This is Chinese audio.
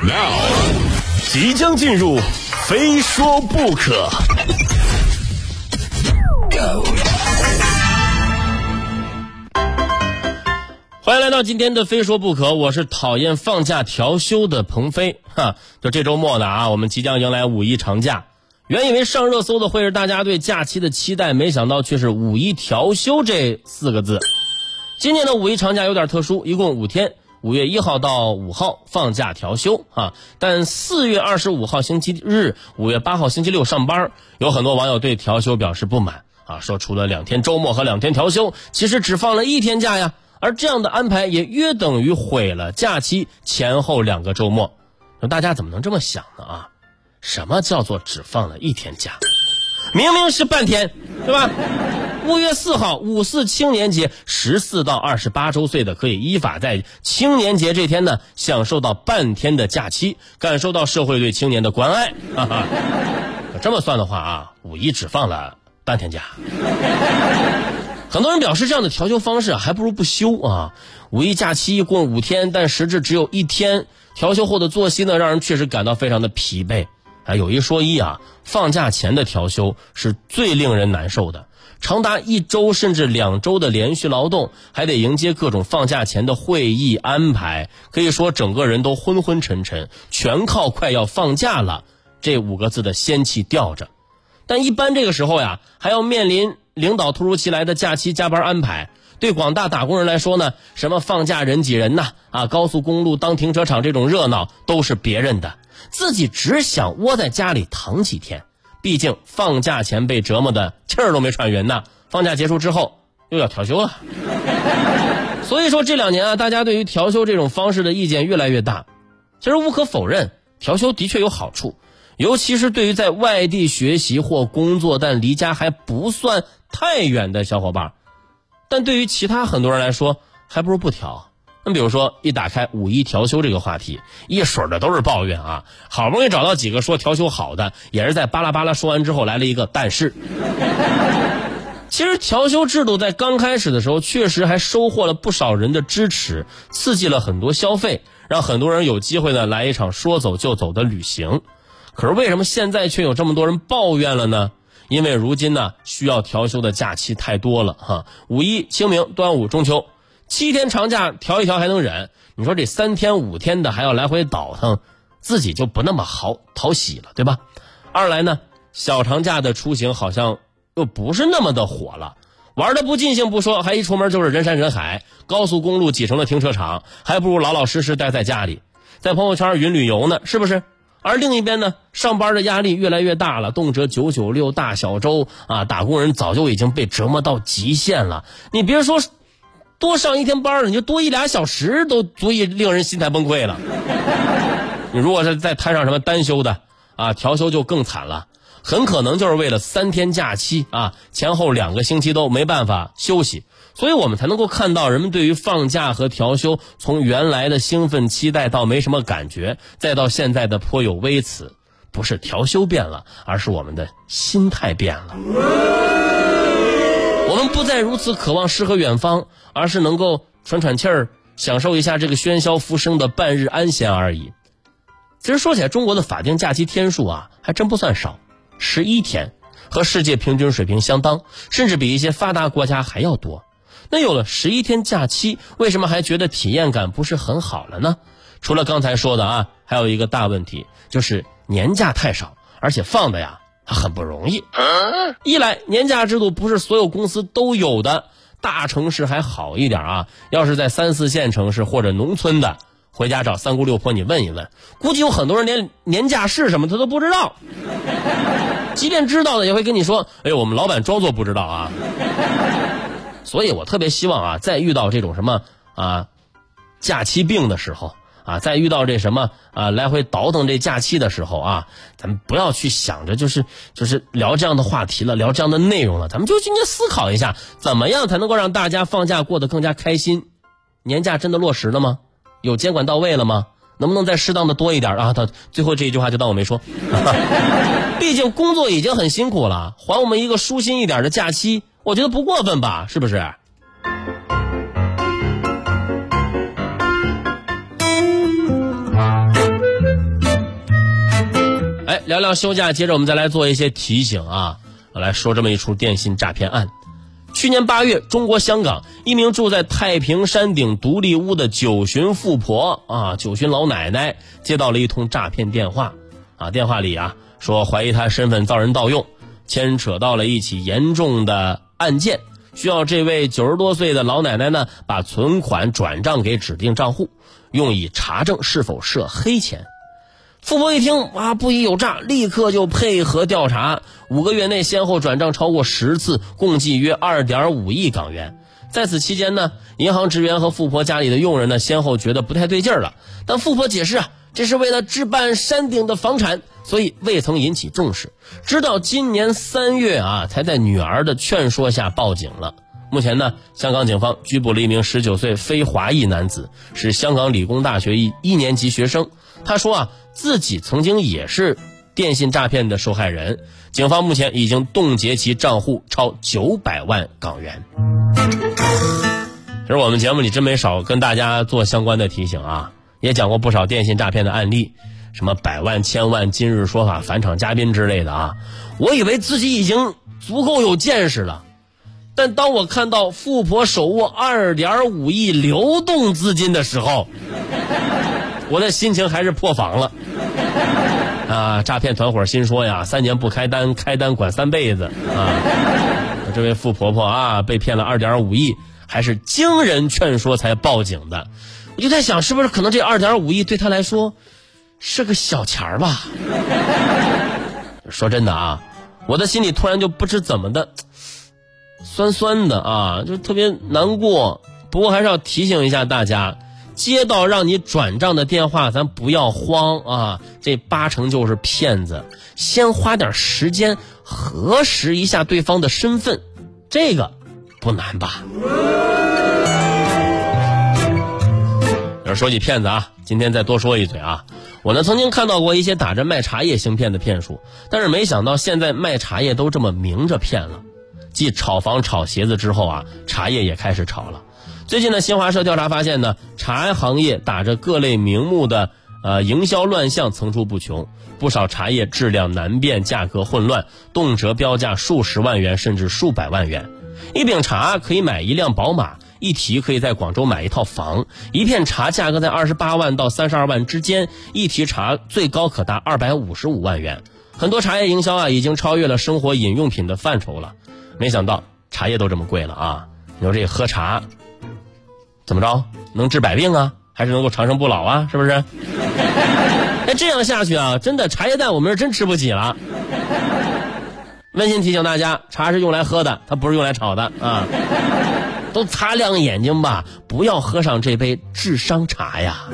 Now，即将进入，非说不可。欢迎来到今天的《非说不可》，我是讨厌放假调休的鹏飞。哈，就这周末呢啊，我们即将迎来五一长假。原以为上热搜的会是大家对假期的期待，没想到却是“五一调休”这四个字。今年的五一长假有点特殊，一共五天，五月一号到五号放假调休啊。但四月二十五号星期日、五月八号星期六上班，有很多网友对调休表示不满啊，说除了两天周末和两天调休，其实只放了一天假呀。而这样的安排也约等于毁了假期前后两个周末。那大家怎么能这么想呢？啊，什么叫做只放了一天假？明明是半天，对吧？五月四号五四青年节，十四到二十八周岁的可以依法在青年节这天呢，享受到半天的假期，感受到社会对青年的关爱。哈哈，这么算的话啊，五一只放了半天假。很多人表示，这样的调休方式还不如不休啊！五一假期一共五天，但实质只有一天调休后的作息呢，让人确实感到非常的疲惫。啊，有一说一啊，放假前的调休是最令人难受的，长达一周甚至两周的连续劳动，还得迎接各种放假前的会议安排，可以说整个人都昏昏沉沉，全靠快要放假了这五个字的仙气吊着。但一般这个时候呀，还要面临。领导突如其来的假期加班安排，对广大打工人来说呢，什么放假人挤人呐，啊，高速公路当停车场这种热闹都是别人的，自己只想窝在家里躺几天。毕竟放假前被折磨的气儿都没喘匀呢，放假结束之后又要调休了。所以说这两年啊，大家对于调休这种方式的意见越来越大。其实无可否认，调休的确有好处。尤其是对于在外地学习或工作但离家还不算太远的小伙伴，但对于其他很多人来说，还不如不调。那比如说，一打开五一调休这个话题，一水的都是抱怨啊！好不容易找到几个说调休好的，也是在巴拉巴拉说完之后来了一个但是。其实调休制度在刚开始的时候，确实还收获了不少人的支持，刺激了很多消费，让很多人有机会呢来一场说走就走的旅行。可是为什么现在却有这么多人抱怨了呢？因为如今呢，需要调休的假期太多了哈。五一、清明、端午、中秋，七天长假调一调还能忍，你说这三天五天的还要来回倒腾，自己就不那么好讨喜了，对吧？二来呢，小长假的出行好像又不是那么的火了，玩的不尽兴不说，还一出门就是人山人海，高速公路挤成了停车场，还不如老老实实待在家里，在朋友圈云旅游呢，是不是？而另一边呢，上班的压力越来越大了，动辄九九六大小周啊，打工人早就已经被折磨到极限了。你别说多上一天班，你就多一俩小时都足以令人心态崩溃了。你如果是再摊上什么单休的啊，调休就更惨了，很可能就是为了三天假期啊，前后两个星期都没办法休息。所以我们才能够看到人们对于放假和调休，从原来的兴奋期待到没什么感觉，再到现在的颇有微词。不是调休变了，而是我们的心态变了。不再如此渴望诗和远方，而是能够喘喘气儿，享受一下这个喧嚣浮生的半日安闲而已。其实说起来，中国的法定假期天数啊，还真不算少，十一天，和世界平均水平相当，甚至比一些发达国家还要多。那有了十一天假期，为什么还觉得体验感不是很好了呢？除了刚才说的啊，还有一个大问题，就是年假太少，而且放的呀很不容易。一来年假制度不是所有公司都有的，大城市还好一点啊。要是在三四线城市或者农村的，回家找三姑六婆你问一问，估计有很多人连年假是什么他都不知道。即便知道的，也会跟你说：“哎，我们老板装作不知道啊。”所以我特别希望啊，在遇到这种什么啊假期病的时候啊，在遇到这什么啊来回倒腾这假期的时候啊，咱们不要去想着就是就是聊这样的话题了，聊这样的内容了，咱们就应该思考一下，怎么样才能够让大家放假过得更加开心？年假真的落实了吗？有监管到位了吗？能不能再适当的多一点啊？他最后这一句话就当我没说。毕竟工作已经很辛苦了，还我们一个舒心一点的假期。我觉得不过分吧，是不是？聊聊休假，接着我们再来做一些提醒啊。来说这么一出电信诈骗案。去年八月，中国香港一名住在太平山顶独立屋的九旬富婆啊，九旬老奶奶接到了一通诈骗电话啊，电话里啊说怀疑她身份遭人盗用，牵扯到了一起严重的案件，需要这位九十多岁的老奶奶呢把存款转账给指定账户，用以查证是否涉黑钱。富婆一听啊，不疑有诈，立刻就配合调查。五个月内先后转账超过十次，共计约二点五亿港元。在此期间呢，银行职员和富婆家里的佣人呢，先后觉得不太对劲了。但富婆解释啊，这是为了置办山顶的房产，所以未曾引起重视。直到今年三月啊，才在女儿的劝说下报警了。目前呢，香港警方拘捕了一名十九岁非华裔男子，是香港理工大学一一年级学生。他说啊。自己曾经也是电信诈骗的受害人，警方目前已经冻结其账户超九百万港元。其实我们节目里真没少跟大家做相关的提醒啊，也讲过不少电信诈骗的案例，什么百万、千万、今日说法、返场嘉宾之类的啊。我以为自己已经足够有见识了，但当我看到富婆手握二点五亿流动资金的时候。我的心情还是破防了，啊！诈骗团伙心说呀，三年不开单，开单管三辈子啊！这位富婆婆啊，被骗了二点五亿，还是经人劝说才报警的。我就在想，是不是可能这二点五亿对她来说是个小钱儿吧？说真的啊，我的心里突然就不知怎么的酸酸的啊，就特别难过。不过还是要提醒一下大家。接到让你转账的电话，咱不要慌啊！这八成就是骗子。先花点时间核实一下对方的身份，这个不难吧？要说起骗子啊，今天再多说一嘴啊！我呢曾经看到过一些打着卖茶叶行骗的骗术，但是没想到现在卖茶叶都这么明着骗了。继炒房、炒鞋子之后啊，茶叶也开始炒了。最近呢，新华社调查发现呢，茶行业打着各类名目的呃营销乱象层出不穷，不少茶叶质量难辨，价格混乱，动辄标价数十万元甚至数百万元。一饼茶可以买一辆宝马，一提可以在广州买一套房。一片茶价格在二十八万到三十二万之间，一提茶最高可达二百五十五万元。很多茶叶营销啊，已经超越了生活饮用品的范畴了。没想到茶叶都这么贵了啊！你说这喝茶。怎么着？能治百病啊？还是能够长生不老啊？是不是？那这样下去啊，真的茶叶蛋我们是真吃不起了。温馨提醒大家，茶是用来喝的，它不是用来炒的啊！都擦亮眼睛吧，不要喝上这杯智商茶呀。